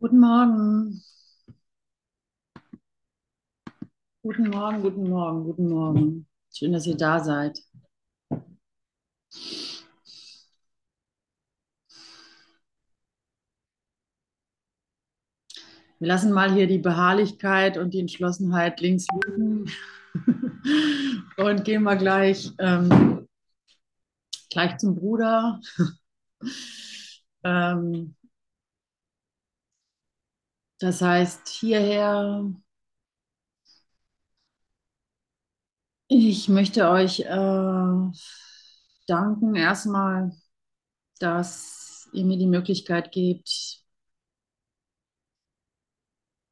Guten Morgen. Guten Morgen, guten Morgen, guten Morgen. Schön, dass ihr da seid. Wir lassen mal hier die Beharrlichkeit und die Entschlossenheit links liegen und gehen mal gleich, ähm, gleich zum Bruder. ähm, das heißt, hierher. Ich möchte euch äh, danken erstmal, dass ihr mir die Möglichkeit gebt,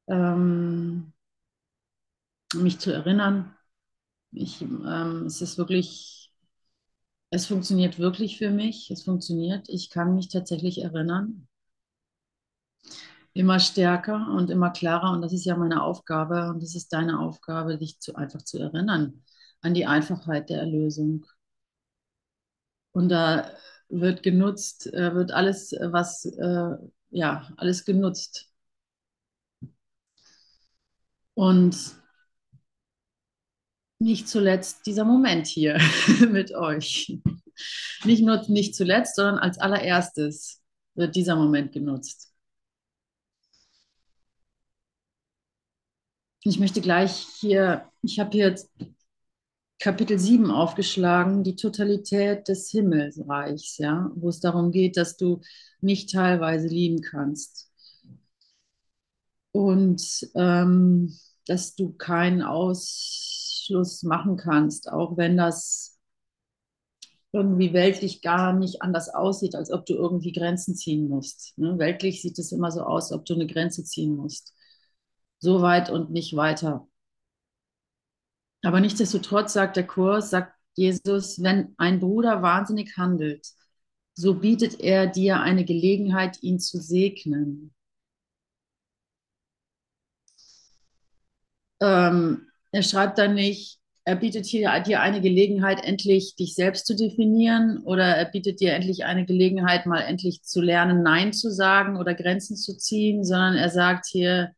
ähm, mich zu erinnern. Ich, ähm, es ist wirklich, es funktioniert wirklich für mich. Es funktioniert. Ich kann mich tatsächlich erinnern. Immer stärker und immer klarer. Und das ist ja meine Aufgabe. Und das ist deine Aufgabe, dich zu, einfach zu erinnern an die Einfachheit der Erlösung. Und da wird genutzt, äh, wird alles, was, äh, ja, alles genutzt. Und nicht zuletzt dieser Moment hier mit euch. Nicht nur nicht zuletzt, sondern als allererstes wird dieser Moment genutzt. Ich möchte gleich hier, ich habe hier Kapitel 7 aufgeschlagen, die Totalität des Himmelsreichs, ja, wo es darum geht, dass du nicht teilweise lieben kannst. Und ähm, dass du keinen Ausschluss machen kannst, auch wenn das irgendwie weltlich gar nicht anders aussieht, als ob du irgendwie Grenzen ziehen musst. Ne? Weltlich sieht es immer so aus, ob du eine Grenze ziehen musst. So weit und nicht weiter. Aber nichtsdestotrotz sagt der Kurs, sagt Jesus, wenn ein Bruder wahnsinnig handelt, so bietet er dir eine Gelegenheit, ihn zu segnen. Ähm, er schreibt dann nicht, er bietet hier dir eine Gelegenheit, endlich dich selbst zu definieren oder er bietet dir endlich eine Gelegenheit, mal endlich zu lernen, Nein zu sagen oder Grenzen zu ziehen, sondern er sagt hier,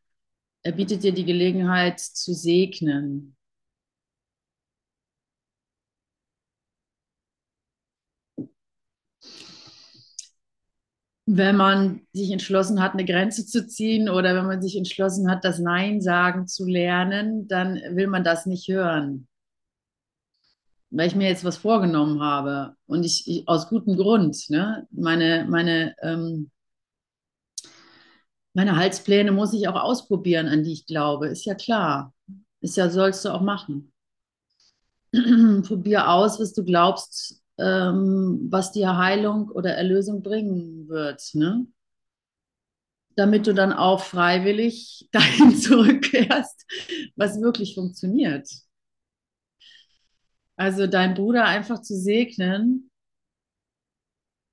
er bietet dir die Gelegenheit zu segnen. wenn man sich entschlossen hat, eine Grenze zu ziehen oder wenn man sich entschlossen hat, das Nein sagen zu lernen, dann will man das nicht hören. Weil ich mir jetzt was vorgenommen habe und ich, ich aus gutem Grund, ne? meine, meine, ähm, meine Halspläne muss ich auch ausprobieren, an die ich glaube, ist ja klar. Ist ja, sollst du auch machen. Probier aus, was du glaubst, ähm, was dir Heilung oder Erlösung bringen wird. Ne? Damit du dann auch freiwillig dahin zurückkehrst, was wirklich funktioniert. Also deinen Bruder einfach zu segnen,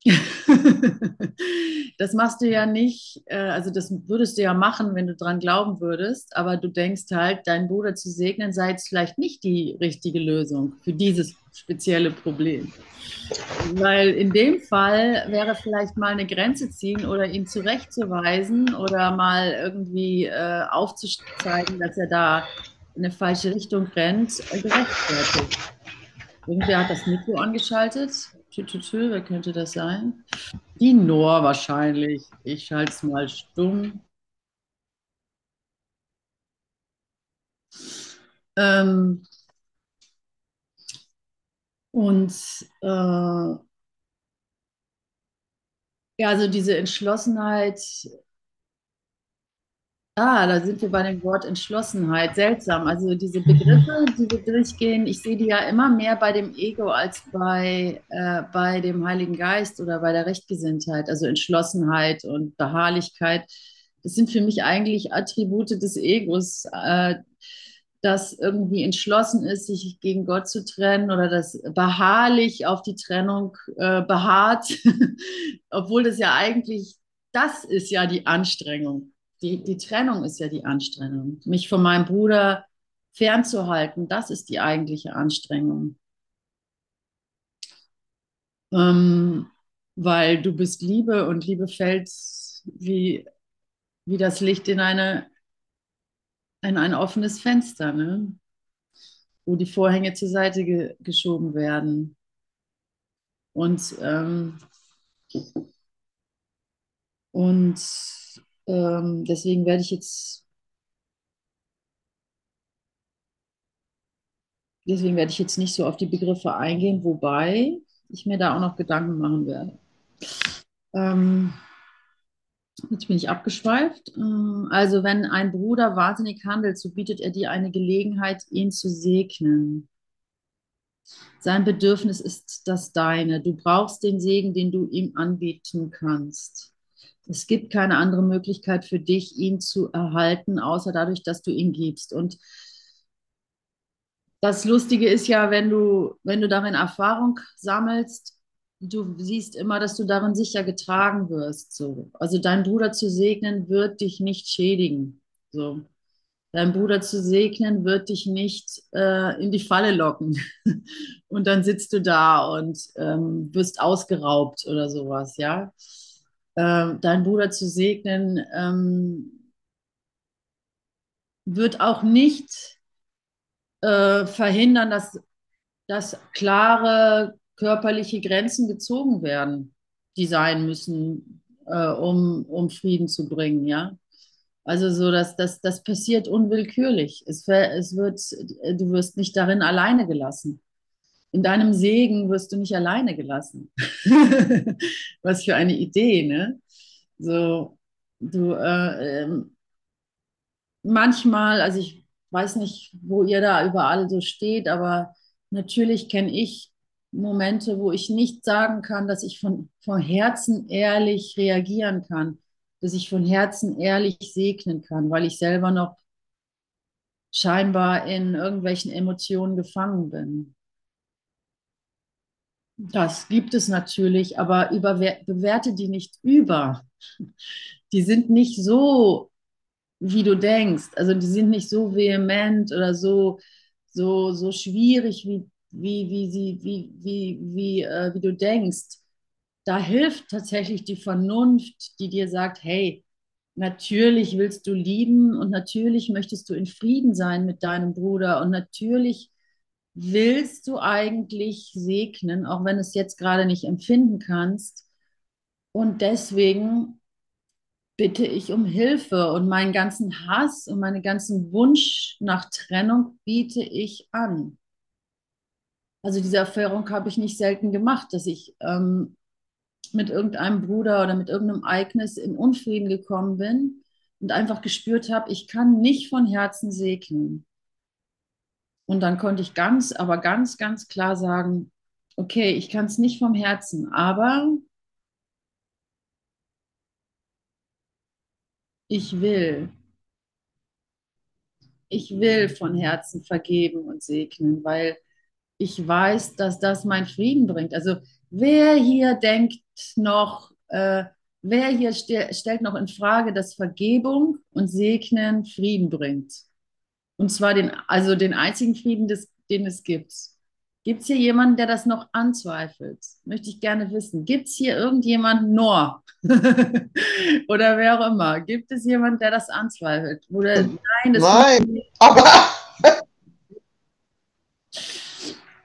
das machst du ja nicht, äh, also das würdest du ja machen, wenn du dran glauben würdest, aber du denkst halt, deinen Bruder zu segnen sei jetzt vielleicht nicht die richtige Lösung für dieses spezielle Problem. Weil in dem Fall wäre vielleicht mal eine Grenze ziehen oder ihn zurechtzuweisen oder mal irgendwie äh, aufzuzeigen, dass er da in eine falsche Richtung rennt, äh, gerechtfertigt. Irgendwer hat das Mikro angeschaltet. Tü, tü, tü, wer könnte das sein? Die Noor wahrscheinlich. Ich schalte es mal stumm. Ähm, und äh, ja, also diese Entschlossenheit, Ah, da sind wir bei dem Wort Entschlossenheit. Seltsam. Also diese Begriffe, die wir durchgehen, ich sehe die ja immer mehr bei dem Ego als bei, äh, bei dem Heiligen Geist oder bei der Rechtgesinntheit. Also Entschlossenheit und Beharrlichkeit. Das sind für mich eigentlich Attribute des Egos, äh, das irgendwie entschlossen ist, sich gegen Gott zu trennen oder das beharrlich auf die Trennung äh, beharrt, obwohl das ja eigentlich, das ist ja die Anstrengung die, die Trennung ist ja die Anstrengung. Mich von meinem Bruder fernzuhalten, das ist die eigentliche Anstrengung. Ähm, weil du bist Liebe und Liebe fällt wie wie das Licht in eine in ein offenes Fenster, ne? wo die Vorhänge zur Seite ge geschoben werden. Und, ähm, und ähm, deswegen werde ich jetzt, deswegen werde ich jetzt nicht so auf die Begriffe eingehen, wobei ich mir da auch noch Gedanken machen werde. Ähm, Jetzt bin ich abgeschweift. Äh, also, wenn ein Bruder wahnsinnig handelt, so bietet er dir eine Gelegenheit, ihn zu segnen. Sein Bedürfnis ist das deine. Du brauchst den Segen, den du ihm anbieten kannst. Es gibt keine andere Möglichkeit für dich, ihn zu erhalten, außer dadurch, dass du ihn gibst. Und das Lustige ist ja, wenn du, wenn du darin Erfahrung sammelst, du siehst immer, dass du darin sicher getragen wirst. So. Also dein Bruder zu segnen wird dich nicht schädigen. So. Dein Bruder zu segnen wird dich nicht äh, in die Falle locken. und dann sitzt du da und ähm, wirst ausgeraubt oder sowas, ja. Ähm, dein Bruder zu segnen ähm, wird auch nicht äh, verhindern, dass, dass klare körperliche Grenzen gezogen werden, die sein müssen, äh, um, um Frieden zu bringen, ja. Also so, dass das, das passiert unwillkürlich. Es, es wird, du wirst nicht darin alleine gelassen. In deinem Segen wirst du nicht alleine gelassen. Was für eine Idee, ne? So, du, äh, äh, manchmal, also ich weiß nicht, wo ihr da überall so steht, aber natürlich kenne ich Momente, wo ich nicht sagen kann, dass ich von, von Herzen ehrlich reagieren kann, dass ich von Herzen ehrlich segnen kann, weil ich selber noch scheinbar in irgendwelchen Emotionen gefangen bin. Das gibt es natürlich, aber bewerte die nicht über. Die sind nicht so, wie du denkst. Also die sind nicht so vehement oder so, so, so schwierig, wie, wie, wie, sie, wie, wie, wie, äh, wie du denkst, da hilft tatsächlich die Vernunft, die dir sagt, hey, natürlich willst du lieben und natürlich möchtest du in Frieden sein mit deinem Bruder und natürlich willst du eigentlich segnen, auch wenn es jetzt gerade nicht empfinden kannst. Und deswegen bitte ich um Hilfe und meinen ganzen Hass und meinen ganzen Wunsch nach Trennung biete ich an also diese Erfahrung habe ich nicht selten gemacht, dass ich ähm, mit irgendeinem Bruder oder mit irgendeinem Ereignis in Unfrieden gekommen bin und einfach gespürt habe, ich kann nicht von Herzen segnen. Und dann konnte ich ganz, aber ganz, ganz klar sagen, okay, ich kann es nicht vom Herzen, aber ich will. Ich will von Herzen vergeben und segnen, weil ich weiß, dass das meinen Frieden bringt. Also wer hier denkt noch, äh, wer hier st stellt noch in Frage, dass Vergebung und Segnen Frieden bringt? Und zwar den, also den einzigen Frieden, des, den es gibt. Gibt es hier jemanden, der das noch anzweifelt? Möchte ich gerne wissen. Gibt es hier irgendjemanden, Nor? Oder wer auch immer? Gibt es jemanden, der das anzweifelt? Oder nein, das nein. aber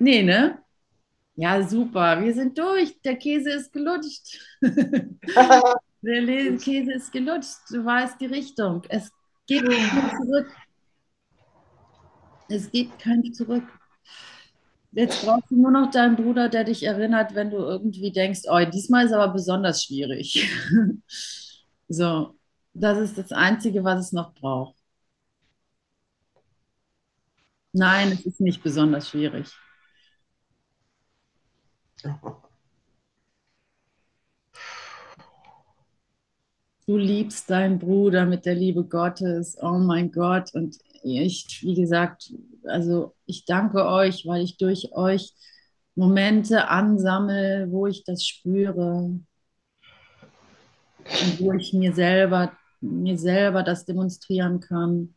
Nee, ne? Ja, super. Wir sind durch. Der Käse ist gelutscht. Der Käse ist gelutscht. Du weißt die Richtung. Es geht Zurück. Es geht kein Zurück. Jetzt brauchst du nur noch deinen Bruder, der dich erinnert, wenn du irgendwie denkst, oh, diesmal ist aber besonders schwierig. so, das ist das Einzige, was es noch braucht. Nein, es ist nicht besonders schwierig. Du liebst deinen Bruder mit der Liebe Gottes. Oh mein Gott. Und ich, wie gesagt, also ich danke euch, weil ich durch euch Momente ansammle, wo ich das spüre. Und wo ich mir selber, mir selber das demonstrieren kann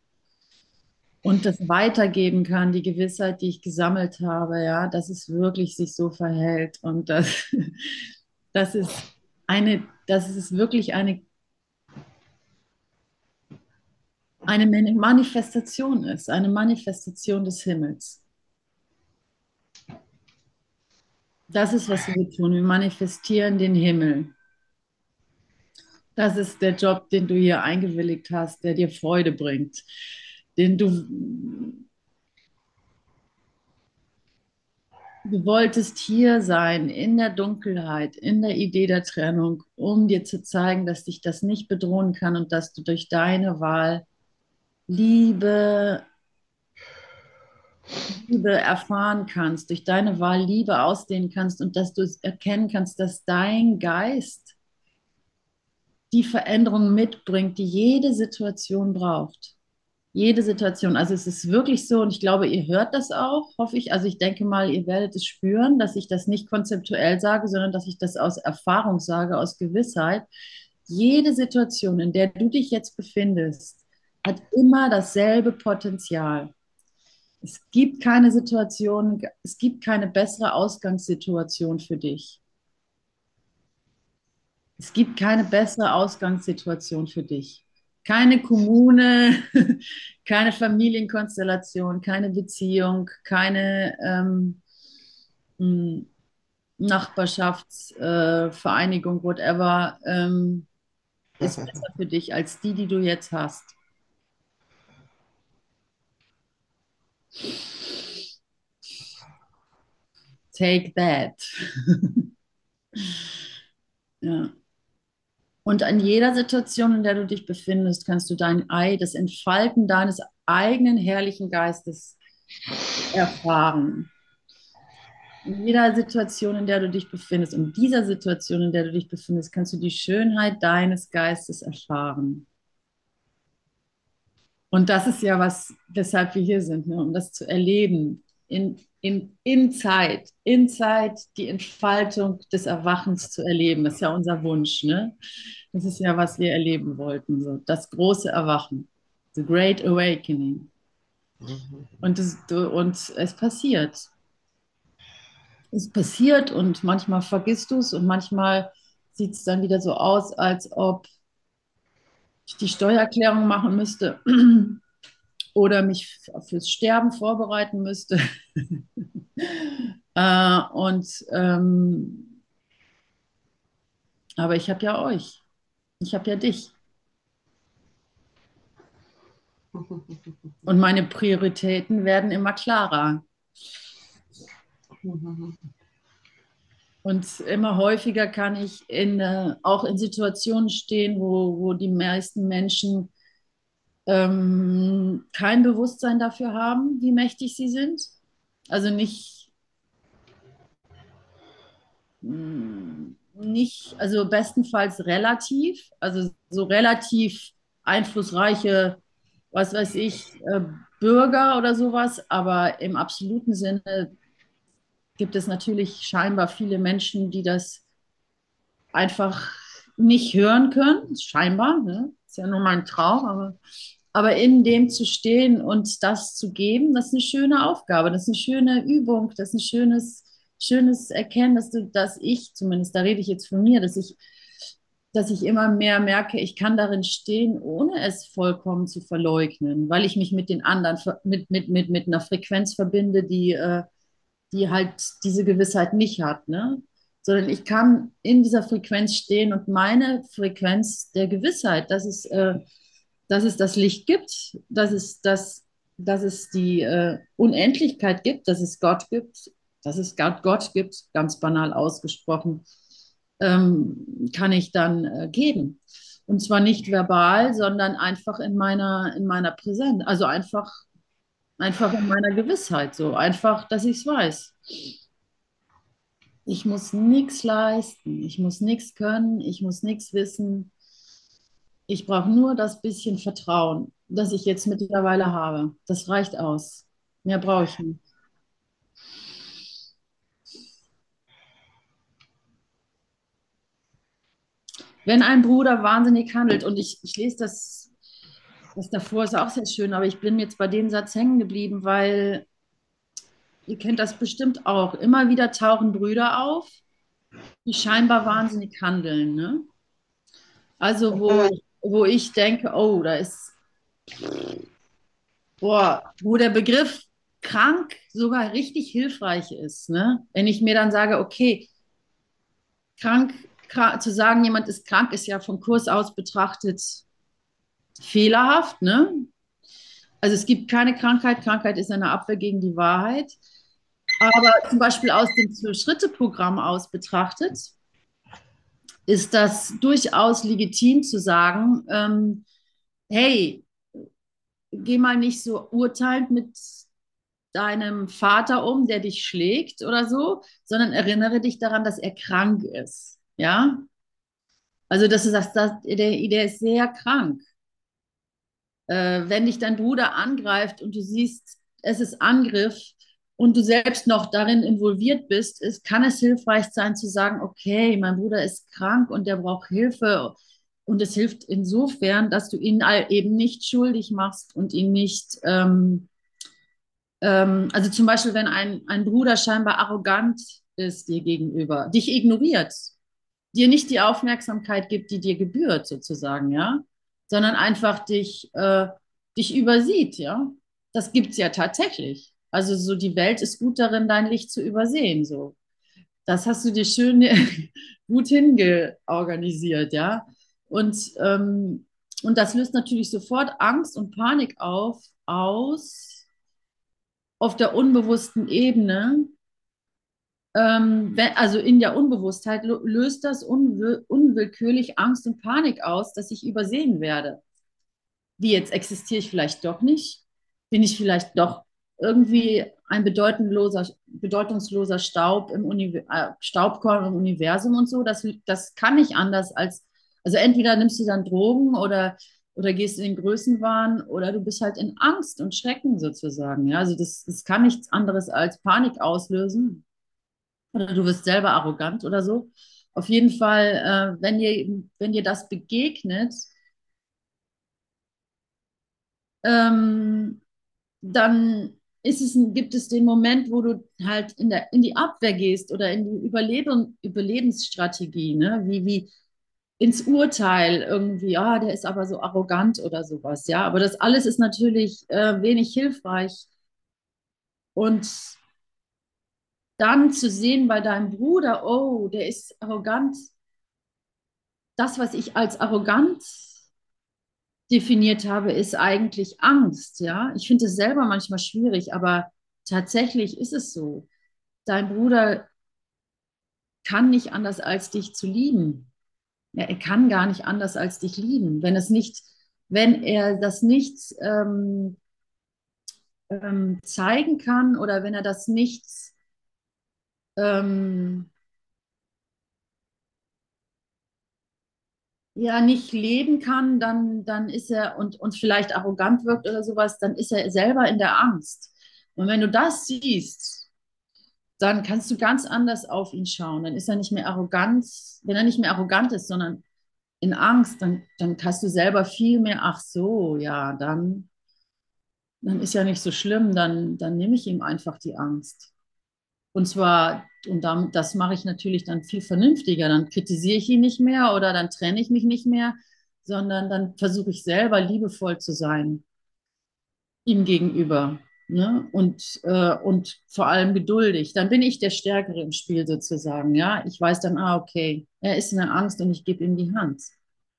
und das weitergeben kann, die Gewissheit, die ich gesammelt habe, ja, dass es wirklich sich so verhält und dass, das ist eine, das ist wirklich eine eine Manifestation ist, eine Manifestation des Himmels. Das ist, was wir tun. Wir manifestieren den Himmel. Das ist der Job, den du hier eingewilligt hast, der dir Freude bringt, den du Du wolltest hier sein, in der Dunkelheit, in der Idee der Trennung, um dir zu zeigen, dass dich das nicht bedrohen kann und dass du durch deine Wahl Liebe, Liebe erfahren kannst, durch deine Wahl Liebe ausdehnen kannst und dass du erkennen kannst, dass dein Geist die Veränderung mitbringt, die jede Situation braucht jede Situation. Also es ist wirklich so und ich glaube, ihr hört das auch, hoffe ich. Also ich denke mal, ihr werdet es spüren, dass ich das nicht konzeptuell sage, sondern dass ich das aus Erfahrung sage, aus Gewissheit. Jede Situation, in der du dich jetzt befindest, hat immer dasselbe Potenzial. Es gibt keine Situation, es gibt keine bessere Ausgangssituation für dich. Es gibt keine bessere Ausgangssituation für dich keine Kommune, keine Familienkonstellation, keine Beziehung, keine ähm, hm, Nachbarschaftsvereinigung, äh, whatever, ähm, ist besser für dich als die, die du jetzt hast. Take that. ja. Und an jeder Situation, in der du dich befindest, kannst du dein Ei, das Entfalten deines eigenen herrlichen Geistes erfahren. In jeder Situation, in der du dich befindest, in dieser Situation, in der du dich befindest, kannst du die Schönheit deines Geistes erfahren. Und das ist ja was, weshalb wir hier sind, ne? um das zu erleben, in, in, in Zeit, in Zeit die Entfaltung des Erwachens zu erleben. Das ist ja unser Wunsch. Ne? Das ist ja, was wir erleben wollten. So. Das große Erwachen. The Great Awakening. Mhm. Und, das, und es passiert. Es passiert und manchmal vergisst du es und manchmal sieht es dann wieder so aus, als ob ich die Steuererklärung machen müsste oder mich fürs Sterben vorbereiten müsste. äh, und ähm, aber ich habe ja euch. Ich habe ja dich. Und meine Prioritäten werden immer klarer. Und immer häufiger kann ich in, äh, auch in Situationen stehen, wo, wo die meisten Menschen ähm, kein Bewusstsein dafür haben, wie mächtig sie sind. Also nicht, mm, nicht, also bestenfalls relativ, also so relativ einflussreiche, was weiß ich, äh, Bürger oder sowas, aber im absoluten Sinne gibt es natürlich scheinbar viele Menschen, die das einfach nicht hören können, scheinbar, ne? ist ja nur mein Traum, aber aber in dem zu stehen und das zu geben, das ist eine schöne Aufgabe, das ist eine schöne Übung, das ist ein schönes, schönes Erkennen, dass du, dass ich zumindest, da rede ich jetzt von mir, dass ich, dass ich immer mehr merke, ich kann darin stehen, ohne es vollkommen zu verleugnen, weil ich mich mit den anderen, mit, mit, mit, mit einer Frequenz verbinde, die, äh, die halt diese Gewissheit nicht hat, ne? sondern ich kann in dieser Frequenz stehen und meine Frequenz der Gewissheit, das ist äh, dass es das Licht gibt, dass es, das, dass es die äh, Unendlichkeit gibt, dass es Gott gibt, dass es Gott gibt, ganz banal ausgesprochen, ähm, kann ich dann äh, geben. Und zwar nicht verbal, sondern einfach in meiner, in meiner Präsenz, also einfach, einfach in meiner Gewissheit, so einfach, dass ich es weiß. Ich muss nichts leisten, ich muss nichts können, ich muss nichts wissen. Ich brauche nur das bisschen Vertrauen, das ich jetzt mittlerweile habe. Das reicht aus. Mehr brauche ich nicht. Wenn ein Bruder wahnsinnig handelt, und ich, ich lese das, das davor ist auch sehr schön, aber ich bin jetzt bei dem Satz hängen geblieben, weil ihr kennt das bestimmt auch. Immer wieder tauchen Brüder auf, die scheinbar wahnsinnig handeln. Ne? Also wo, wo ich denke, oh, da ist, Boah, wo der Begriff krank sogar richtig hilfreich ist. Ne? Wenn ich mir dann sage, okay, krank, krank, zu sagen, jemand ist krank, ist ja vom Kurs aus betrachtet fehlerhaft. Ne? Also es gibt keine Krankheit. Krankheit ist eine Abwehr gegen die Wahrheit. Aber zum Beispiel aus dem Zwölf-Schritte-Programm aus betrachtet, ist das durchaus legitim zu sagen, ähm, hey, geh mal nicht so urteilend mit deinem Vater um, der dich schlägt oder so, sondern erinnere dich daran, dass er krank ist. Ja? Also, dass du sagst, dass, der, der ist sehr krank. Äh, wenn dich dein Bruder angreift und du siehst, es ist Angriff und du selbst noch darin involviert bist, ist, kann es hilfreich sein zu sagen, okay, mein Bruder ist krank und der braucht Hilfe. Und es hilft insofern, dass du ihn eben nicht schuldig machst und ihn nicht, ähm, ähm, also zum Beispiel, wenn ein, ein Bruder scheinbar arrogant ist dir gegenüber, dich ignoriert, dir nicht die Aufmerksamkeit gibt, die dir gebührt, sozusagen, ja, sondern einfach dich, äh, dich übersieht, ja. Das gibt es ja tatsächlich. Also so die Welt ist gut darin, dein Licht zu übersehen, so. Das hast du dir schön gut hingeorganisiert, ja. Und, ähm, und das löst natürlich sofort Angst und Panik auf, aus auf der unbewussten Ebene. Ähm, also in der Unbewusstheit löst das unwill unwillkürlich Angst und Panik aus, dass ich übersehen werde. Wie jetzt existiere ich vielleicht doch nicht? Bin ich vielleicht doch irgendwie ein bedeutungsloser, bedeutungsloser Staub im äh, Staubkorn im Universum und so? Das, das kann nicht anders als also entweder nimmst du dann Drogen oder, oder gehst in den Größenwahn oder du bist halt in Angst und Schrecken sozusagen. Ja? Also das, das kann nichts anderes als Panik auslösen. Oder du wirst selber arrogant oder so. Auf jeden Fall, äh, wenn, dir, wenn dir das begegnet, ähm, dann ist es, gibt es den Moment, wo du halt in, der, in die Abwehr gehst oder in die Überleben, Überlebensstrategie, ne? wie, wie, ins Urteil irgendwie, ah, der ist aber so arrogant oder sowas, ja. Aber das alles ist natürlich äh, wenig hilfreich. Und dann zu sehen bei deinem Bruder, oh, der ist arrogant. Das, was ich als arrogant definiert habe, ist eigentlich Angst, ja. Ich finde es selber manchmal schwierig, aber tatsächlich ist es so. Dein Bruder kann nicht anders als dich zu lieben ja, er kann gar nicht anders als dich lieben. Wenn es nicht, wenn er das nicht ähm, ähm, zeigen kann oder wenn er das nicht ähm, ja nicht leben kann, dann, dann ist er und, und vielleicht arrogant wirkt oder sowas, dann ist er selber in der Angst. Und wenn du das siehst, dann kannst du ganz anders auf ihn schauen. Dann ist er nicht mehr arrogant, wenn er nicht mehr arrogant ist, sondern in Angst, dann, dann hast du selber viel mehr, ach so, ja, dann, dann ist ja nicht so schlimm, dann, dann nehme ich ihm einfach die Angst. Und zwar, und damit, das mache ich natürlich dann viel vernünftiger. Dann kritisiere ich ihn nicht mehr oder dann trenne ich mich nicht mehr, sondern dann versuche ich selber liebevoll zu sein ihm gegenüber. Ne? Und, äh, und vor allem geduldig. Dann bin ich der Stärkere im Spiel sozusagen. Ja? Ich weiß dann, ah, okay, er ist in der Angst und ich gebe ihm die Hand.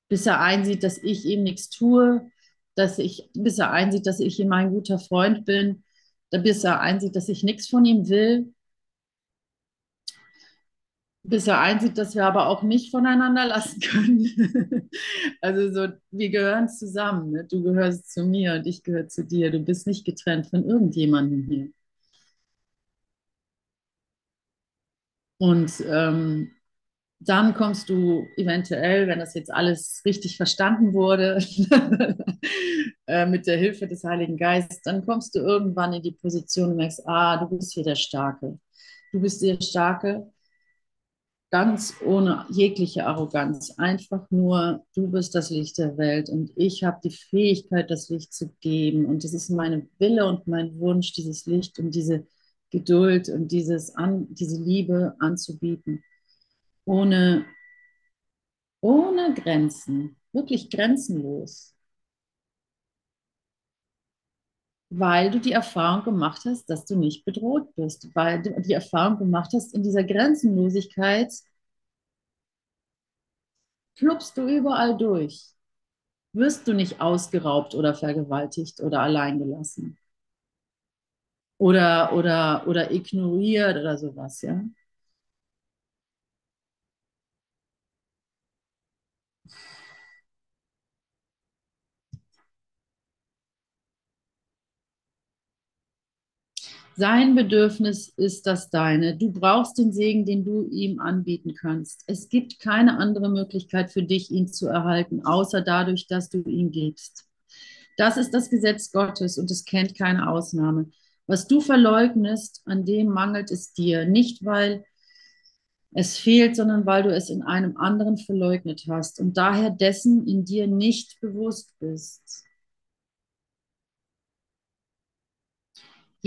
Bis er einsieht, dass ich ihm nichts tue, dass ich, bis er einsieht, dass ich ihm ein guter Freund bin, bis er einsieht, dass ich nichts von ihm will, bis er einsieht, dass wir aber auch nicht voneinander lassen können. also so, wir gehören zusammen. Ne? Du gehörst zu mir und ich gehöre zu dir. Du bist nicht getrennt von irgendjemandem hier. Und ähm, dann kommst du eventuell, wenn das jetzt alles richtig verstanden wurde, äh, mit der Hilfe des Heiligen Geistes, dann kommst du irgendwann in die Position und merkst, ah, du bist hier der Starke. Du bist der Starke ganz ohne jegliche Arroganz. Einfach nur, du bist das Licht der Welt und ich habe die Fähigkeit, das Licht zu geben. Und es ist meine Wille und mein Wunsch, dieses Licht und diese Geduld und dieses an, diese Liebe anzubieten. Ohne, ohne Grenzen, wirklich grenzenlos. Weil du die Erfahrung gemacht hast, dass du nicht bedroht bist, weil du die Erfahrung gemacht hast, in dieser Grenzenlosigkeit pluppst du überall durch. Wirst du nicht ausgeraubt oder vergewaltigt oder alleingelassen oder, oder, oder ignoriert oder sowas, ja? Sein Bedürfnis ist das deine. Du brauchst den Segen, den du ihm anbieten kannst. Es gibt keine andere Möglichkeit für dich, ihn zu erhalten, außer dadurch, dass du ihn gibst. Das ist das Gesetz Gottes und es kennt keine Ausnahme. Was du verleugnest, an dem mangelt es dir. Nicht, weil es fehlt, sondern weil du es in einem anderen verleugnet hast und daher dessen in dir nicht bewusst bist.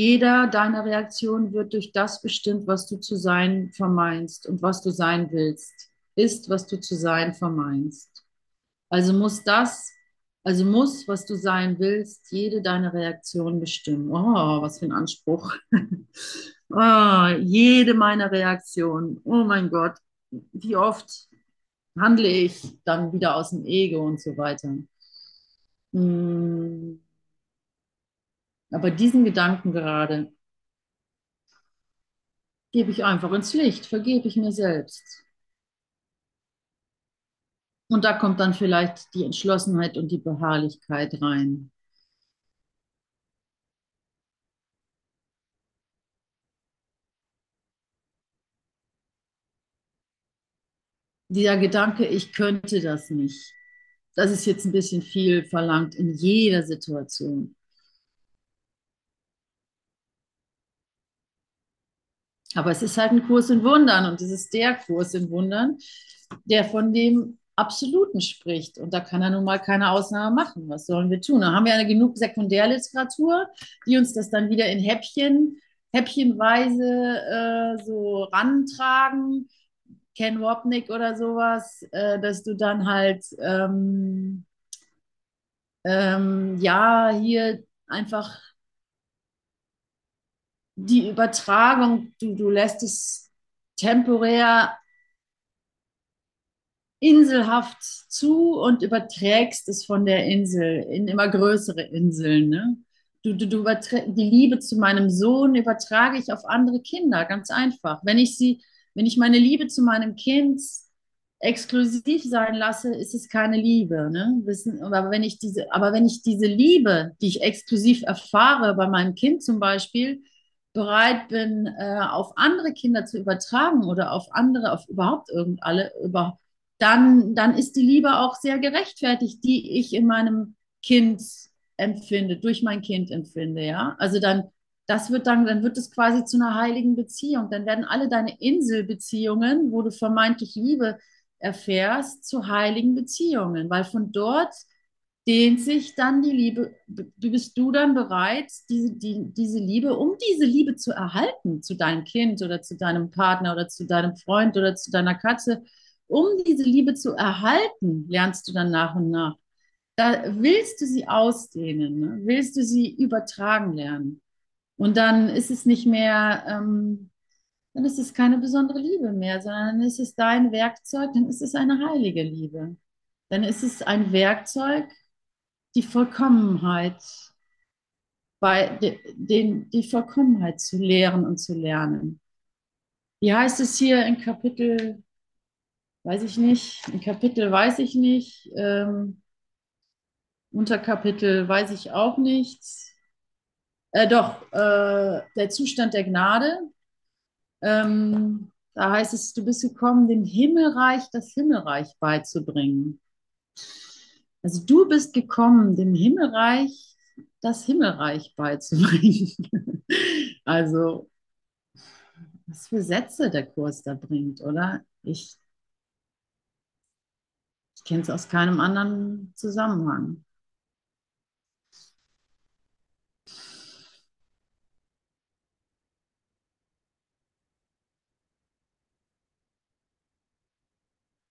Jeder deiner Reaktionen wird durch das bestimmt, was du zu sein vermeinst und was du sein willst, ist, was du zu sein vermeinst. Also muss das, also muss, was du sein willst, jede deiner Reaktionen bestimmen. Oh, was für ein Anspruch. oh, jede meiner Reaktionen. Oh mein Gott, wie oft handle ich dann wieder aus dem Ego und so weiter. Hm. Aber diesen Gedanken gerade gebe ich einfach ins Licht, vergebe ich mir selbst. Und da kommt dann vielleicht die Entschlossenheit und die Beharrlichkeit rein. Dieser Gedanke, ich könnte das nicht, das ist jetzt ein bisschen viel verlangt in jeder Situation. Aber es ist halt ein Kurs in Wundern und es ist der Kurs in Wundern, der von dem Absoluten spricht. Und da kann er nun mal keine Ausnahme machen. Was sollen wir tun? Da haben wir ja genug Sekundärliteratur, die uns das dann wieder in Häppchen, häppchenweise äh, so rantragen. Ken Wapnick oder sowas, äh, dass du dann halt ähm, ähm, ja hier einfach die Übertragung, du, du lässt es temporär inselhaft zu und überträgst es von der Insel in immer größere Inseln. Ne? Du, du, du die Liebe zu meinem Sohn übertrage ich auf andere Kinder, ganz einfach. Wenn ich sie, wenn ich meine Liebe zu meinem Kind exklusiv sein lasse, ist es keine Liebe. Ne? Wissen, aber, wenn ich diese, aber wenn ich diese Liebe, die ich exklusiv erfahre, bei meinem Kind zum Beispiel, bereit bin, äh, auf andere Kinder zu übertragen oder auf andere, auf überhaupt irgendeine, über, dann, dann ist die Liebe auch sehr gerechtfertigt, die ich in meinem Kind empfinde, durch mein Kind empfinde, ja. Also dann, das wird dann, dann wird es quasi zu einer heiligen Beziehung. Dann werden alle deine Inselbeziehungen, wo du vermeintlich Liebe erfährst, zu heiligen Beziehungen, weil von dort dehnt sich dann die Liebe, bist du dann bereit, diese, die, diese Liebe, um diese Liebe zu erhalten zu deinem Kind oder zu deinem Partner oder zu deinem Freund oder zu deiner Katze, um diese Liebe zu erhalten, lernst du dann nach und nach. Da willst du sie ausdehnen, ne? willst du sie übertragen lernen. Und dann ist es nicht mehr, ähm, dann ist es keine besondere Liebe mehr, sondern ist es dein Werkzeug, dann ist es eine heilige Liebe. Dann ist es ein Werkzeug, die Vollkommenheit, bei den, die Vollkommenheit zu lehren und zu lernen. Wie heißt es hier in Kapitel, weiß ich nicht, in Kapitel weiß ich nicht, ähm, Unterkapitel weiß ich auch nichts. Äh, doch, äh, der Zustand der Gnade. Ähm, da heißt es, du bist gekommen, dem Himmelreich das Himmelreich beizubringen. Also du bist gekommen, dem Himmelreich das Himmelreich beizubringen. also was für Sätze der Kurs da bringt, oder? Ich, ich kenne es aus keinem anderen Zusammenhang.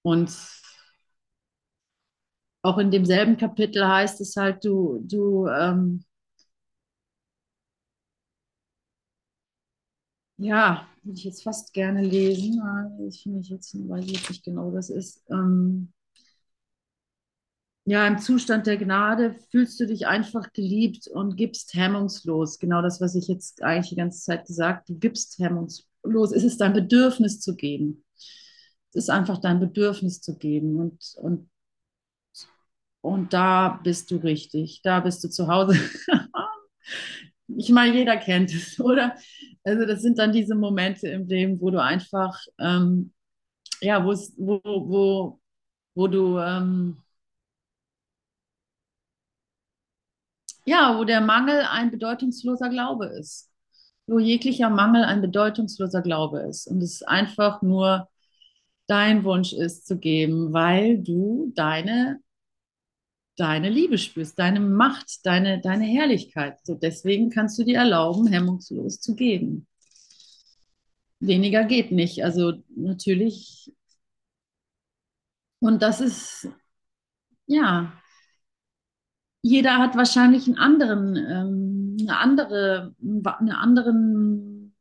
Und auch in demselben Kapitel heißt es halt, du, du, ähm, ja, würde ich jetzt fast gerne lesen. Ich finde ich jetzt, weiß ich jetzt nicht genau, was ist. Ähm, ja, im Zustand der Gnade fühlst du dich einfach geliebt und gibst hemmungslos. Genau das, was ich jetzt eigentlich die ganze Zeit gesagt, habe. du gibst hemmungslos. Es ist dein Bedürfnis zu geben. Es ist einfach dein Bedürfnis zu geben. Und, und und da bist du richtig. Da bist du zu Hause. ich meine, jeder kennt es, oder? Also das sind dann diese Momente im Leben, wo du einfach, ähm, ja, wo, wo, wo du, ähm, ja, wo der Mangel ein bedeutungsloser Glaube ist. Wo jeglicher Mangel ein bedeutungsloser Glaube ist. Und es einfach nur dein Wunsch ist zu geben, weil du deine deine Liebe spürst, deine Macht, deine, deine Herrlichkeit. So deswegen kannst du dir erlauben, hemmungslos zu geben. Weniger geht nicht. Also natürlich. Und das ist, ja, jeder hat wahrscheinlich einen anderen, ähm, eine andere, eine anderen,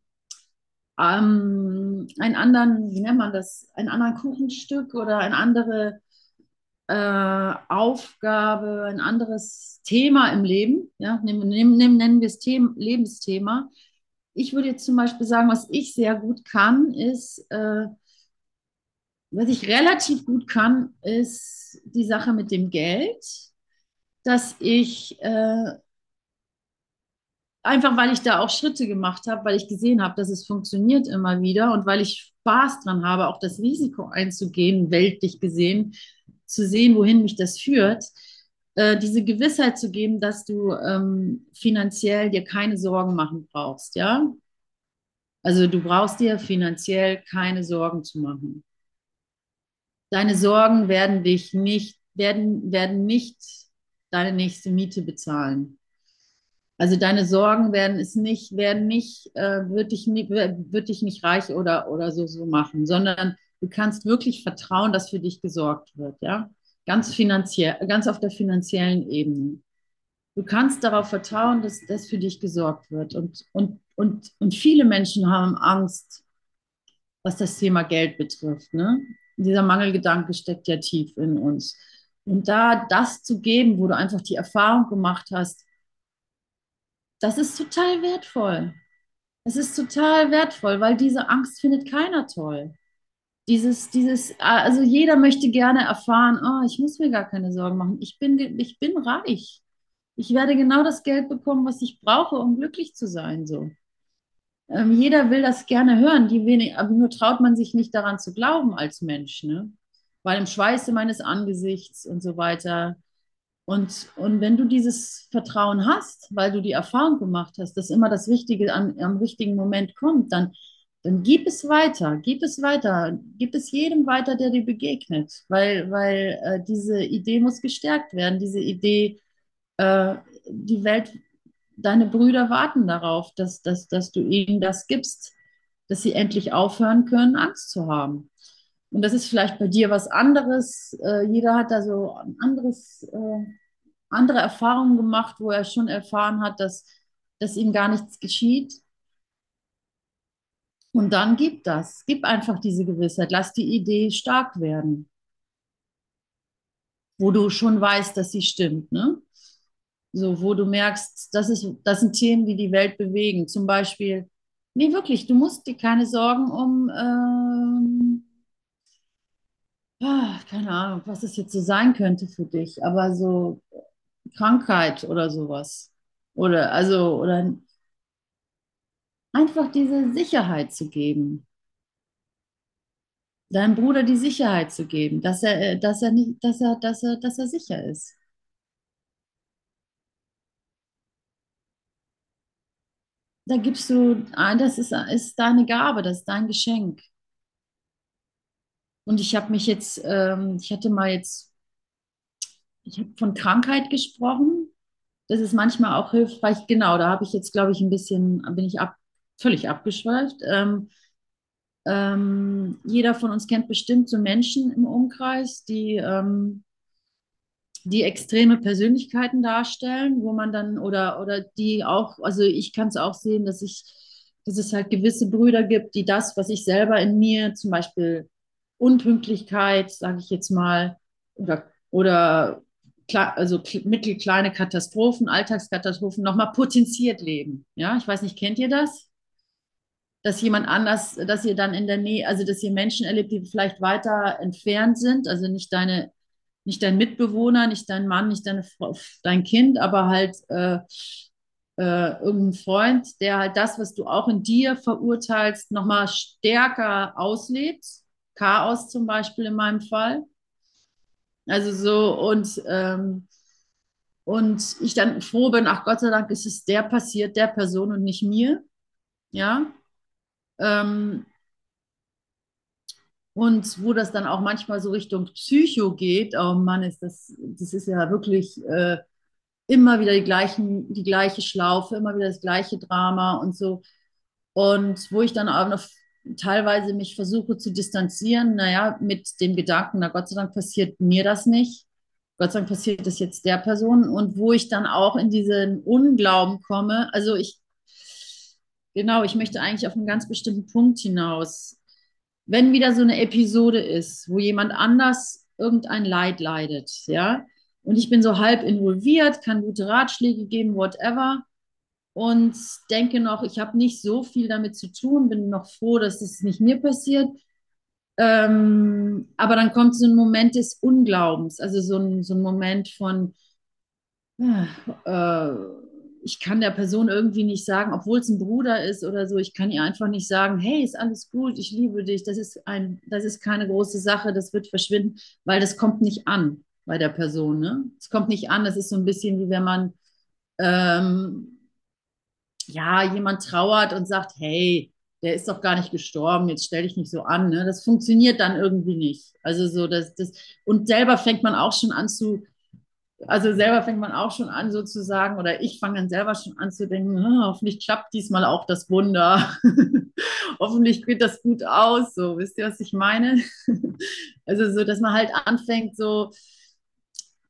ähm, einen anderen, wie nennt man das, ein anderen Kuchenstück oder ein andere äh, Aufgabe, ein anderes Thema im Leben. Ja, nehmen, nehmen, nennen wir es Thema, Lebensthema. Ich würde jetzt zum Beispiel sagen, was ich sehr gut kann, ist, äh, was ich relativ gut kann, ist die Sache mit dem Geld, dass ich äh, einfach, weil ich da auch Schritte gemacht habe, weil ich gesehen habe, dass es funktioniert immer wieder und weil ich Spaß dran habe, auch das Risiko einzugehen, weltlich gesehen, zu sehen, wohin mich das führt, äh, diese Gewissheit zu geben, dass du ähm, finanziell dir keine Sorgen machen brauchst, ja? Also du brauchst dir finanziell keine Sorgen zu machen. Deine Sorgen werden dich nicht, werden, werden nicht deine nächste Miete bezahlen. Also deine Sorgen werden es nicht, werden nicht, äh, wird dich nicht, wird dich nicht reich oder, oder so, so machen, sondern Du kannst wirklich vertrauen, dass für dich gesorgt wird, ja? Ganz finanziell, ganz auf der finanziellen Ebene. Du kannst darauf vertrauen, dass das für dich gesorgt wird. Und, und, und, und viele Menschen haben Angst, was das Thema Geld betrifft. Ne? Dieser Mangelgedanke steckt ja tief in uns. Und da das zu geben, wo du einfach die Erfahrung gemacht hast, das ist total wertvoll. Es ist total wertvoll, weil diese Angst findet keiner toll. Dieses, dieses, also jeder möchte gerne erfahren, oh, ich muss mir gar keine Sorgen machen. Ich bin, ich bin reich. Ich werde genau das Geld bekommen, was ich brauche, um glücklich zu sein. So. Ähm, jeder will das gerne hören, die wenig, aber nur traut man sich nicht daran zu glauben als Mensch, ne? Weil im Schweiße meines Angesichts und so weiter. Und, und wenn du dieses Vertrauen hast, weil du die Erfahrung gemacht hast, dass immer das Richtige an, am richtigen Moment kommt, dann dann gib es weiter, gib es weiter, gib es jedem weiter, der dir begegnet, weil, weil äh, diese Idee muss gestärkt werden, diese Idee, äh, die Welt, deine Brüder warten darauf, dass, dass, dass du ihnen das gibst, dass sie endlich aufhören können, Angst zu haben. Und das ist vielleicht bei dir was anderes. Äh, jeder hat da so ein anderes, äh, andere Erfahrungen gemacht, wo er schon erfahren hat, dass, dass ihm gar nichts geschieht und dann gib das, gib einfach diese Gewissheit, lass die Idee stark werden, wo du schon weißt, dass sie stimmt, ne? So, wo du merkst, das, ist, das sind Themen, die die Welt bewegen. Zum Beispiel, nee, wirklich, du musst dir keine Sorgen um, ähm, ah, keine Ahnung, was es jetzt so sein könnte für dich, aber so Krankheit oder sowas. Oder, also, oder einfach diese Sicherheit zu geben. Deinem Bruder die Sicherheit zu geben, dass er, äh, dass er nicht, dass er, dass er, dass er sicher ist. Da gibst du, ah, das ist, ist deine Gabe, das ist dein Geschenk. Und ich habe mich jetzt, ähm, ich hatte mal jetzt, ich habe von Krankheit gesprochen. Das ist manchmal auch hilfreich. Genau, da habe ich jetzt, glaube ich, ein bisschen, bin ich ab, völlig abgeschweift. Ähm, ähm, jeder von uns kennt bestimmt so Menschen im Umkreis, die, ähm, die extreme Persönlichkeiten darstellen, wo man dann oder, oder die auch, also ich kann es auch sehen, dass ich, dass es halt gewisse Brüder gibt, die das, was ich selber in mir, zum Beispiel Unpünktlichkeit, sage ich jetzt mal, oder, oder also mittelkleine Katastrophen, Alltagskatastrophen nochmal potenziert leben. Ja, ich weiß nicht, kennt ihr das? Dass jemand anders, dass ihr dann in der Nähe, also dass ihr Menschen erlebt, die vielleicht weiter entfernt sind, also nicht deine, nicht dein Mitbewohner, nicht dein Mann, nicht deine Frau, dein Kind, aber halt äh, äh, irgendein Freund, der halt das, was du auch in dir verurteilst, nochmal stärker auslebt. Chaos zum Beispiel in meinem Fall. Also so und ähm, und ich dann froh bin, ach Gott sei Dank ist es der passiert, der Person und nicht mir. Ja. Ähm, und wo das dann auch manchmal so Richtung Psycho geht, oh Mann, ist das, das ist ja wirklich äh, immer wieder die, gleichen, die gleiche Schlaufe, immer wieder das gleiche Drama und so. Und wo ich dann auch noch teilweise mich versuche zu distanzieren, naja, mit dem Gedanken, na Gott sei Dank passiert mir das nicht. Gott sei Dank passiert das jetzt der Person. Und wo ich dann auch in diesen Unglauben komme, also ich, genau, ich möchte eigentlich auf einen ganz bestimmten Punkt hinaus. Wenn wieder so eine Episode ist, wo jemand anders irgendein Leid leidet, ja, und ich bin so halb involviert, kann gute Ratschläge geben, whatever. Und denke noch, ich habe nicht so viel damit zu tun, bin noch froh, dass es das nicht mir passiert. Ähm, aber dann kommt so ein Moment des Unglaubens, also so ein, so ein Moment von, äh, ich kann der Person irgendwie nicht sagen, obwohl es ein Bruder ist oder so, ich kann ihr einfach nicht sagen, hey, ist alles gut, ich liebe dich, das ist, ein, das ist keine große Sache, das wird verschwinden, weil das kommt nicht an bei der Person. Ne? Es kommt nicht an, das ist so ein bisschen wie wenn man ähm, ja jemand trauert und sagt, hey, der ist doch gar nicht gestorben, jetzt stell dich nicht so an. Ne? Das funktioniert dann irgendwie nicht. Also so, das, das, und selber fängt man auch schon an zu, also selber fängt man auch schon an sozusagen, oder ich fange dann selber schon an zu denken, oh, hoffentlich klappt diesmal auch das Wunder. hoffentlich geht das gut aus. So, wisst ihr, was ich meine? also so, dass man halt anfängt, so,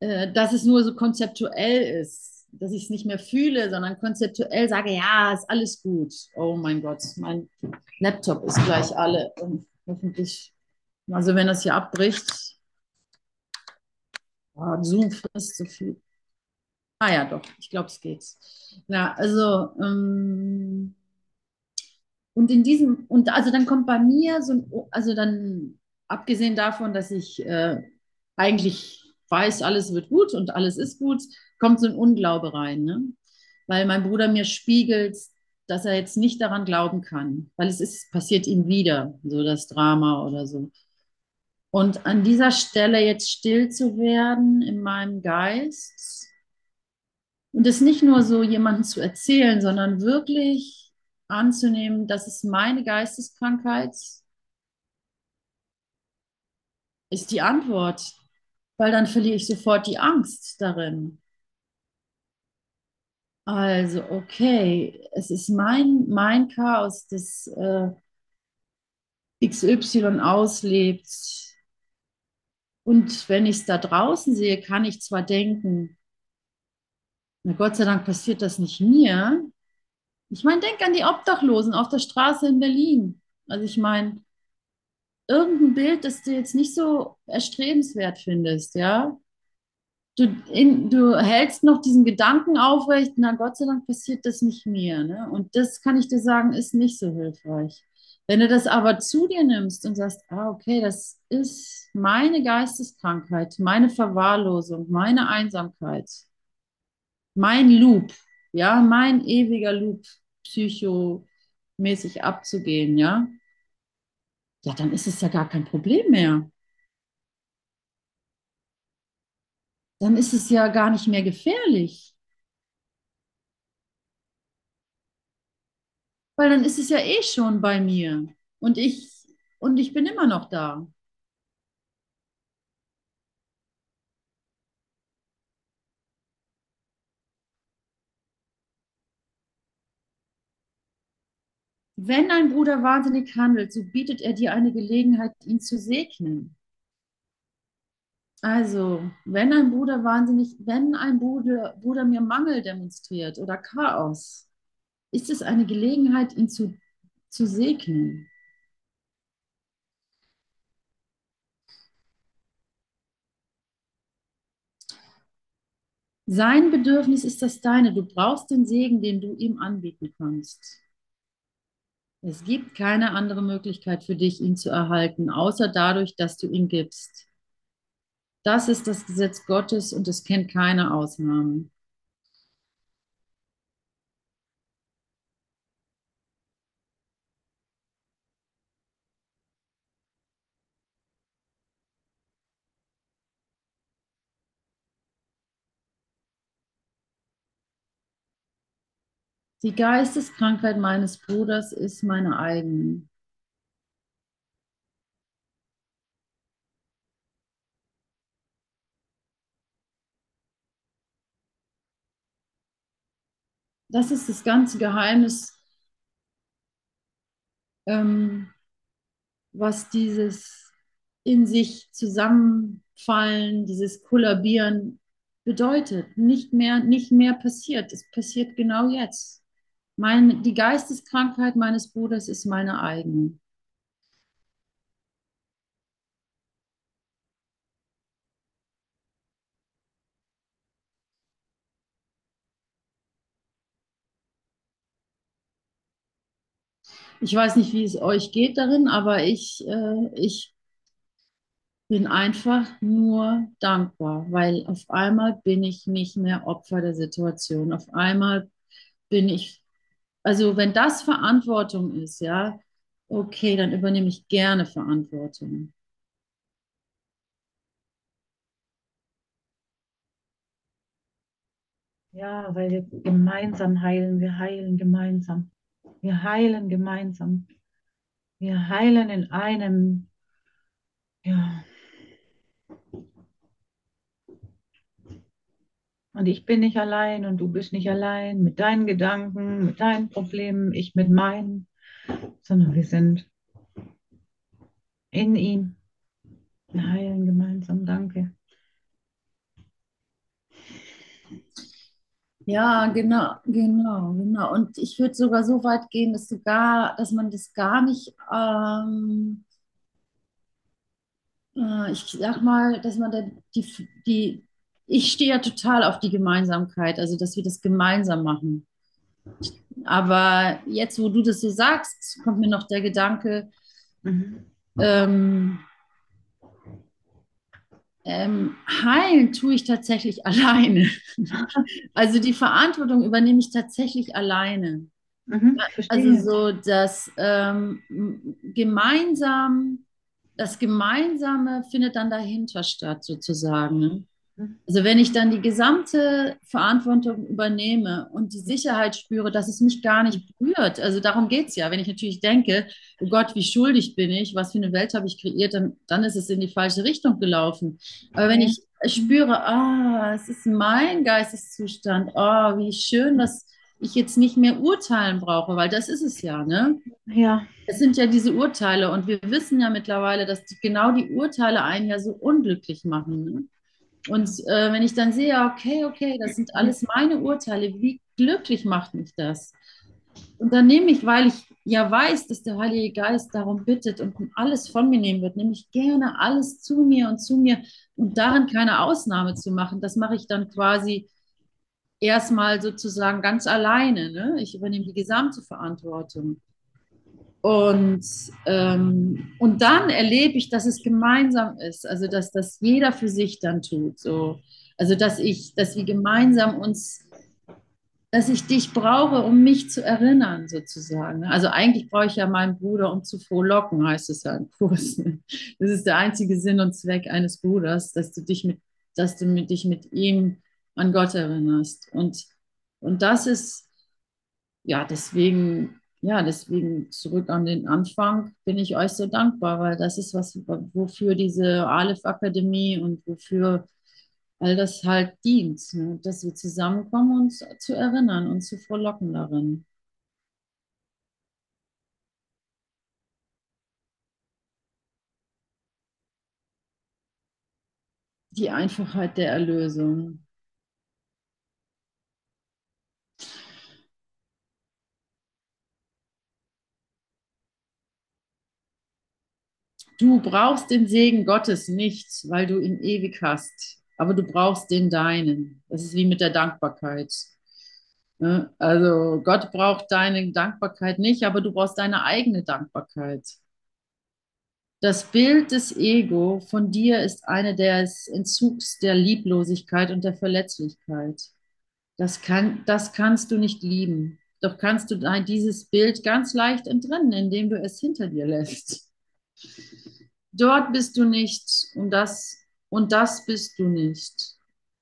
äh, dass es nur so konzeptuell ist, dass ich es nicht mehr fühle, sondern konzeptuell sage, ja, ist alles gut. Oh mein Gott, mein Laptop ist gleich alle. Und hoffentlich, also wenn das hier abbricht, oh, Zoom frisst so viel. Ah ja, doch, ich glaube, es geht. Ja, also, ähm, und in diesem, und also dann kommt bei mir so ein, also dann, abgesehen davon, dass ich äh, eigentlich weiß, alles wird gut und alles ist gut, kommt so ein Unglaube rein. Ne? Weil mein Bruder mir spiegelt, dass er jetzt nicht daran glauben kann, weil es ist, passiert ihm wieder, so das Drama oder so. Und an dieser Stelle jetzt still zu werden in meinem Geist und es nicht nur so jemandem zu erzählen, sondern wirklich anzunehmen, dass es meine Geisteskrankheit ist die Antwort weil dann verliere ich sofort die Angst darin. Also, okay, es ist mein, mein Chaos, das äh, XY auslebt. Und wenn ich es da draußen sehe, kann ich zwar denken, na Gott sei Dank passiert das nicht mir. Ich meine, denk an die Obdachlosen auf der Straße in Berlin. Also ich meine, irgendein Bild, das du jetzt nicht so erstrebenswert findest, ja. Du, in, du hältst noch diesen Gedanken aufrecht, na Gott sei Dank passiert das nicht mir. Ne? Und das kann ich dir sagen, ist nicht so hilfreich. Wenn du das aber zu dir nimmst und sagst, ah, okay, das ist meine Geisteskrankheit, meine Verwahrlosung, meine Einsamkeit, mein Loop, ja, mein ewiger Loop, psychomäßig abzugehen, ja, ja, dann ist es ja gar kein Problem mehr. Dann ist es ja gar nicht mehr gefährlich. Weil dann ist es ja eh schon bei mir und ich und ich bin immer noch da. Wenn ein Bruder wahnsinnig handelt, so bietet er dir eine Gelegenheit, ihn zu segnen. Also, wenn ein Bruder wahnsinnig, wenn ein Bruder, Bruder mir Mangel demonstriert oder Chaos, ist es eine Gelegenheit, ihn zu zu segnen. Sein Bedürfnis ist das deine. Du brauchst den Segen, den du ihm anbieten kannst. Es gibt keine andere Möglichkeit für dich, ihn zu erhalten, außer dadurch, dass du ihn gibst. Das ist das Gesetz Gottes und es kennt keine Ausnahmen. Die Geisteskrankheit meines Bruders ist meine eigene. Das ist das ganze Geheimnis, ähm, was dieses in sich zusammenfallen, dieses Kollabieren bedeutet. Nicht mehr, nicht mehr passiert. Es passiert genau jetzt. Mein, die Geisteskrankheit meines Bruders ist meine eigene. Ich weiß nicht, wie es euch geht darin, aber ich, äh, ich bin einfach nur dankbar, weil auf einmal bin ich nicht mehr Opfer der Situation. Auf einmal bin ich, also wenn das Verantwortung ist, ja, okay, dann übernehme ich gerne Verantwortung. Ja, weil wir gemeinsam heilen, wir heilen gemeinsam. Wir heilen gemeinsam. Wir heilen in einem, ja. Und ich bin nicht allein und du bist nicht allein mit deinen Gedanken, mit deinen Problemen, ich mit meinen, sondern wir sind in ihm. Wir heilen gemeinsam. Danke. Ja, genau, genau, genau. Und ich würde sogar so weit gehen, dass sogar, dass man das gar nicht, ähm, äh, ich sag mal, dass man da die, die, ich stehe ja total auf die Gemeinsamkeit, also dass wir das gemeinsam machen. Aber jetzt, wo du das so sagst, kommt mir noch der Gedanke, Mhm. ähm, ähm, heilen tue ich tatsächlich alleine. Also die Verantwortung übernehme ich tatsächlich alleine. Mhm, Also so das ähm, gemeinsam, das Gemeinsame findet dann dahinter statt, sozusagen. Mhm. Also wenn ich dann die gesamte Verantwortung übernehme und die Sicherheit spüre, dass es mich gar nicht berührt, also darum geht es ja. Wenn ich natürlich denke, oh Gott, wie schuldig bin ich, was für eine Welt habe ich kreiert, dann, dann ist es in die falsche Richtung gelaufen. Aber wenn ich spüre, ah, es ist mein Geisteszustand, oh, wie schön, dass ich jetzt nicht mehr urteilen brauche, weil das ist es ja, ne? Ja. Es sind ja diese Urteile und wir wissen ja mittlerweile, dass die, genau die Urteile einen ja so unglücklich machen. Ne? Und äh, wenn ich dann sehe, okay, okay, das sind alles meine Urteile, wie glücklich macht mich das? Und dann nehme ich, weil ich ja weiß, dass der Heilige Geist darum bittet und alles von mir nehmen wird, nehme ich gerne alles zu mir und zu mir und darin keine Ausnahme zu machen. Das mache ich dann quasi erstmal sozusagen ganz alleine. Ne? Ich übernehme die gesamte Verantwortung. Und, ähm, und dann erlebe ich, dass es gemeinsam ist, also dass das jeder für sich dann tut. So. Also dass ich, dass wir gemeinsam uns, dass ich dich brauche, um mich zu erinnern, sozusagen. Also eigentlich brauche ich ja meinen Bruder, um zu frohlocken, heißt es ja im Kurs. Das ist der einzige Sinn und Zweck eines Bruders, dass du dich mit, dass du mit, dich mit ihm an Gott erinnerst. Und, und das ist, ja, deswegen, ja, deswegen zurück an den Anfang bin ich euch so dankbar, weil das ist was, wofür diese Aleph-Akademie und wofür all das halt dient, ne? dass wir zusammenkommen, uns zu erinnern und zu frohlocken darin. Die Einfachheit der Erlösung. Du brauchst den Segen Gottes nicht, weil du ihn ewig hast, aber du brauchst den deinen. Das ist wie mit der Dankbarkeit. Ne? Also Gott braucht deine Dankbarkeit nicht, aber du brauchst deine eigene Dankbarkeit. Das Bild des Ego von dir ist eine des Entzugs der Lieblosigkeit und der Verletzlichkeit. Das, kann, das kannst du nicht lieben. Doch kannst du dieses Bild ganz leicht entrinnen, indem du es hinter dir lässt. Dort bist du nicht und das und das bist du nicht.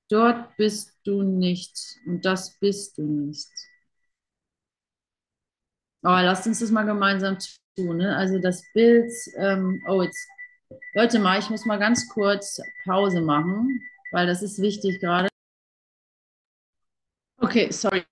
Dort bist du nicht und das bist du nicht. Aber lasst uns das mal gemeinsam tun. Ne? Also das Bild, ähm, oh jetzt, Leute mal, ich muss mal ganz kurz Pause machen, weil das ist wichtig gerade. Okay, sorry.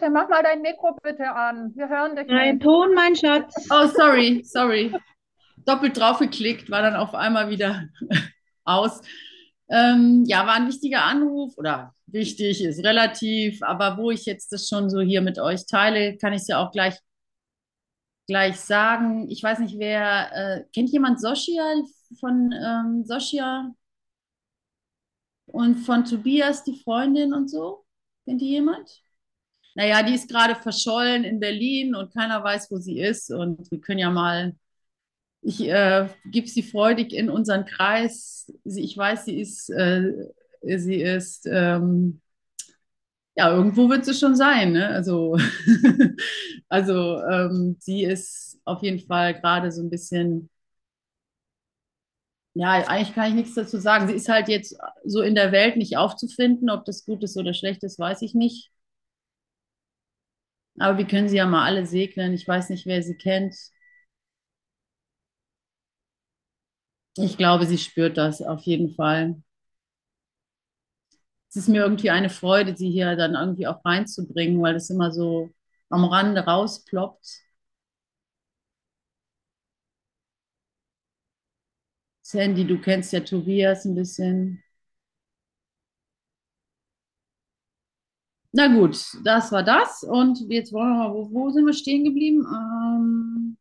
Ute, mach mal dein Mikro bitte an. Wir hören dich Dein nicht. Ton, mein Schatz. Oh, sorry, sorry. Doppelt drauf geklickt, war dann auf einmal wieder aus. Ähm, ja, war ein wichtiger Anruf oder wichtig ist relativ, aber wo ich jetzt das schon so hier mit euch teile, kann ich es ja auch gleich, gleich sagen. Ich weiß nicht, wer, äh, kennt jemand Soschia von ähm, Soschia und von Tobias, die Freundin und so? Kennt die jemand? Naja, die ist gerade verschollen in Berlin und keiner weiß, wo sie ist. Und wir können ja mal, ich äh, gebe sie freudig in unseren Kreis. Sie, ich weiß, sie ist, äh, sie ist, ähm, ja, irgendwo wird sie schon sein. Ne? Also, also ähm, sie ist auf jeden Fall gerade so ein bisschen, ja, eigentlich kann ich nichts dazu sagen. Sie ist halt jetzt so in der Welt nicht aufzufinden. Ob das gut ist oder schlecht ist, weiß ich nicht. Aber wir können sie ja mal alle segnen. Ich weiß nicht, wer sie kennt. Ich glaube, sie spürt das auf jeden Fall. Es ist mir irgendwie eine Freude, sie hier dann irgendwie auch reinzubringen, weil das immer so am Rande rausploppt. Sandy, du kennst ja Tobias ein bisschen. Na gut, das war das. Und jetzt wollen wir mal, wo, wo sind wir stehen geblieben? Ähm,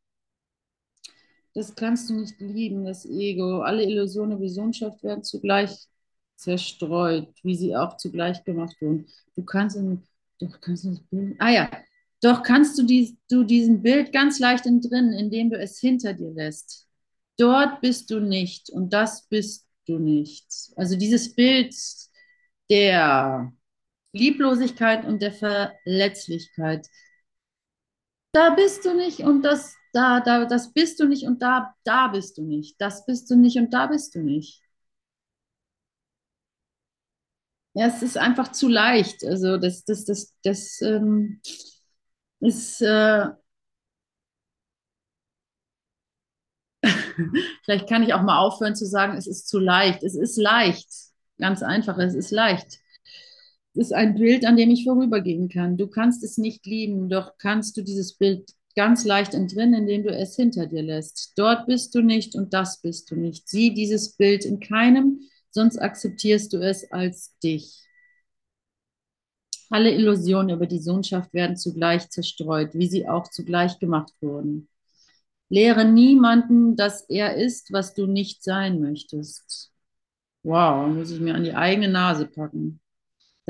das kannst du nicht lieben, das Ego. Alle Illusionen wie Sohnschaft werden zugleich zerstreut, wie sie auch zugleich gemacht wurden. Du kannst in, doch kannst du das Bild, ah ja, doch kannst du, dies, du diesen Bild ganz leicht entrinnen, indem du es hinter dir lässt. Dort bist du nicht und das bist du nicht. Also dieses Bild der Lieblosigkeit und der Verletzlichkeit. Da bist du nicht und das, da, da, das bist du nicht und da, da bist du nicht. Das bist du nicht und da bist du nicht. Ja, es ist einfach zu leicht. Also das, das, das, das ähm, ist äh, vielleicht kann ich auch mal aufhören zu sagen, es ist zu leicht. Es ist leicht. Ganz einfach, es ist leicht ist ein Bild, an dem ich vorübergehen kann. Du kannst es nicht lieben, doch kannst du dieses Bild ganz leicht entrinnen, indem du es hinter dir lässt. Dort bist du nicht und das bist du nicht. Sieh dieses Bild in keinem, sonst akzeptierst du es als dich. Alle Illusionen über die Sohnschaft werden zugleich zerstreut, wie sie auch zugleich gemacht wurden. Lehre niemanden, dass er ist, was du nicht sein möchtest. Wow, muss ich mir an die eigene Nase packen.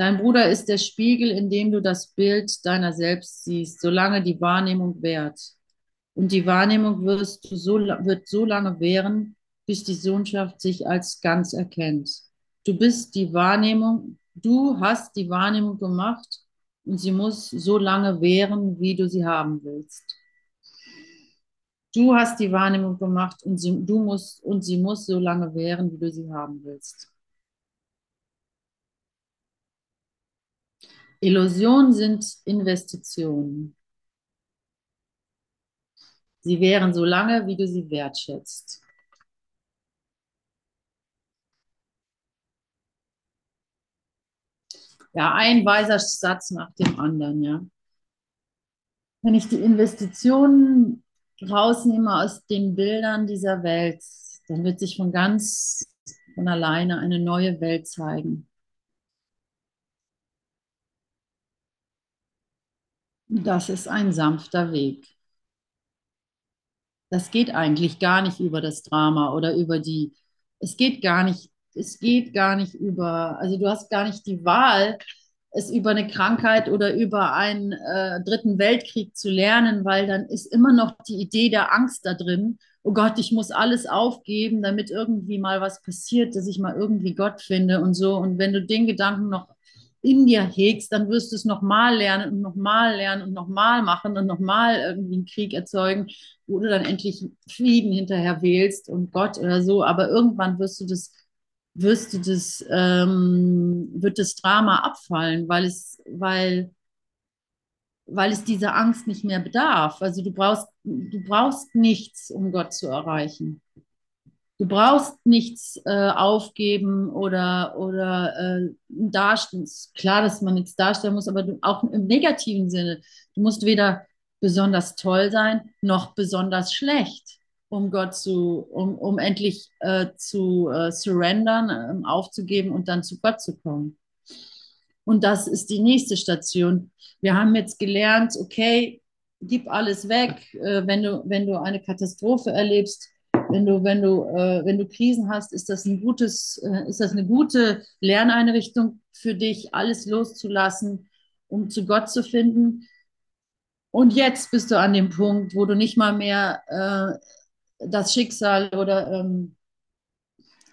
Dein Bruder ist der Spiegel, in dem du das Bild deiner selbst siehst, solange die Wahrnehmung währt. Und die Wahrnehmung wirst du so, wird so lange währen, bis die Sohnschaft sich als ganz erkennt. Du bist die Wahrnehmung, du hast die Wahrnehmung gemacht und sie muss so lange währen, wie du sie haben willst. Du hast die Wahrnehmung gemacht und sie, du musst, und sie muss so lange währen, wie du sie haben willst. Illusionen sind Investitionen. Sie wären so lange, wie du sie wertschätzt. Ja, ein weiser Satz nach dem anderen, ja. Wenn ich die Investitionen rausnehme aus den Bildern dieser Welt, dann wird sich von ganz von alleine eine neue Welt zeigen. Das ist ein sanfter Weg. Das geht eigentlich gar nicht über das Drama oder über die, es geht gar nicht, es geht gar nicht über, also du hast gar nicht die Wahl, es über eine Krankheit oder über einen äh, dritten Weltkrieg zu lernen, weil dann ist immer noch die Idee der Angst da drin. Oh Gott, ich muss alles aufgeben, damit irgendwie mal was passiert, dass ich mal irgendwie Gott finde und so. Und wenn du den Gedanken noch in dir hegst, dann wirst du es nochmal lernen und nochmal lernen und nochmal machen und nochmal irgendwie einen Krieg erzeugen, wo du dann endlich Frieden hinterher wählst und Gott oder so. Aber irgendwann wirst du das, wirst du das, ähm, wird das Drama abfallen, weil es, weil, weil es diese Angst nicht mehr bedarf. Also du brauchst, du brauchst nichts, um Gott zu erreichen. Du brauchst nichts äh, aufgeben oder, oder äh, darstellen. Ist klar, dass man nichts darstellen muss, aber du, auch im negativen Sinne. Du musst weder besonders toll sein, noch besonders schlecht, um Gott zu, um, um endlich äh, zu äh, surrendern, ähm, aufzugeben und dann zu Gott zu kommen. Und das ist die nächste Station. Wir haben jetzt gelernt, okay, gib alles weg, äh, wenn du, wenn du eine Katastrophe erlebst, wenn du, wenn du, äh, wenn du Krisen hast, ist das ein gutes, äh, ist das eine gute Lerneinrichtung für dich, alles loszulassen, um zu Gott zu finden. Und jetzt bist du an dem Punkt, wo du nicht mal mehr äh, das Schicksal oder ähm,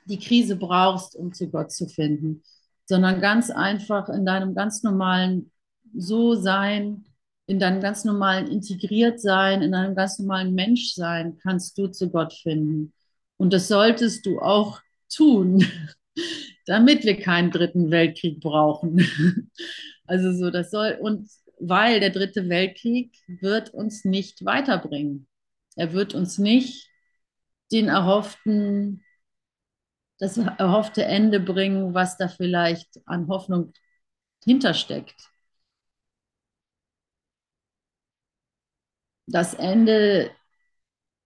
die Krise brauchst, um zu Gott zu finden, sondern ganz einfach in deinem ganz normalen So-Sein, in deinem ganz normalen Integriert-Sein, in deinem ganz normalen Menschsein kannst du zu Gott finden. Und das solltest du auch tun, damit wir keinen dritten Weltkrieg brauchen. Also so, das soll, und weil der dritte Weltkrieg wird uns nicht weiterbringen. Er wird uns nicht den erhofften, das erhoffte Ende bringen, was da vielleicht an Hoffnung hintersteckt. Das Ende,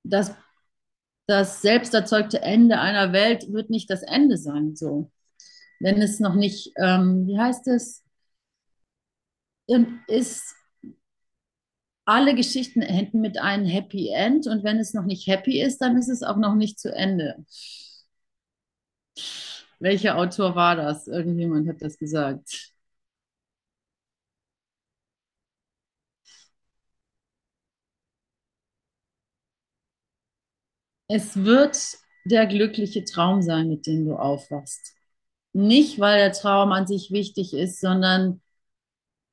das, das selbst erzeugte Ende einer Welt wird nicht das Ende sein, so. Wenn es noch nicht, ähm, wie heißt es, ist alle Geschichten enden mit einem Happy End und wenn es noch nicht happy ist, dann ist es auch noch nicht zu Ende. Welcher Autor war das? Irgendjemand hat das gesagt. Es wird der glückliche Traum sein, mit dem du aufwachst. Nicht, weil der Traum an sich wichtig ist, sondern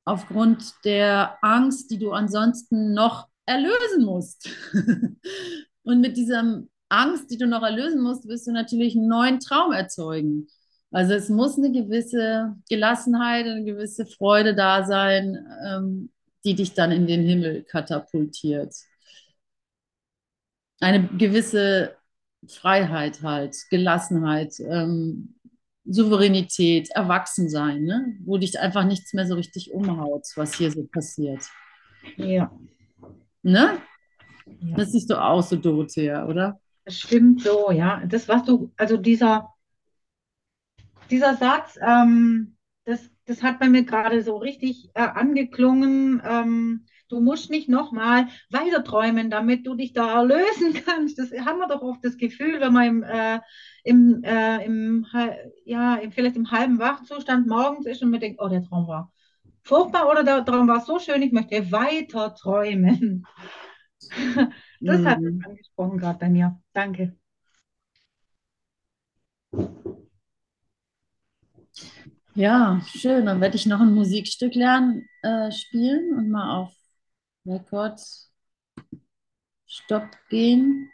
aufgrund der Angst, die du ansonsten noch erlösen musst. Und mit dieser Angst, die du noch erlösen musst, wirst du natürlich einen neuen Traum erzeugen. Also es muss eine gewisse Gelassenheit, eine gewisse Freude da sein, ähm, die dich dann in den Himmel katapultiert. Eine gewisse Freiheit halt, Gelassenheit, ähm, Souveränität, Erwachsensein, ne? wo dich einfach nichts mehr so richtig umhaut, was hier so passiert. Ja. Ne? Ja. Das siehst du auch so, Dorothea, oder? Das stimmt so, ja. Das, was du, also dieser, dieser Satz, ähm, das, das hat bei mir gerade so richtig äh, angeklungen. Ähm, du musst nicht nochmal weiter träumen, damit du dich da lösen kannst. Das haben wir doch oft das Gefühl, wenn man im, äh, im, äh, im, ja, im, vielleicht im halben Wachzustand morgens ist und man denkt, oh, der Traum war furchtbar oder der Traum war so schön, ich möchte weiter träumen. Das hat es Mhm. angesprochen gerade bei mir. Danke. Ja, schön. Dann werde ich noch ein Musikstück lernen, äh, spielen und mal auf Rekord Stopp gehen.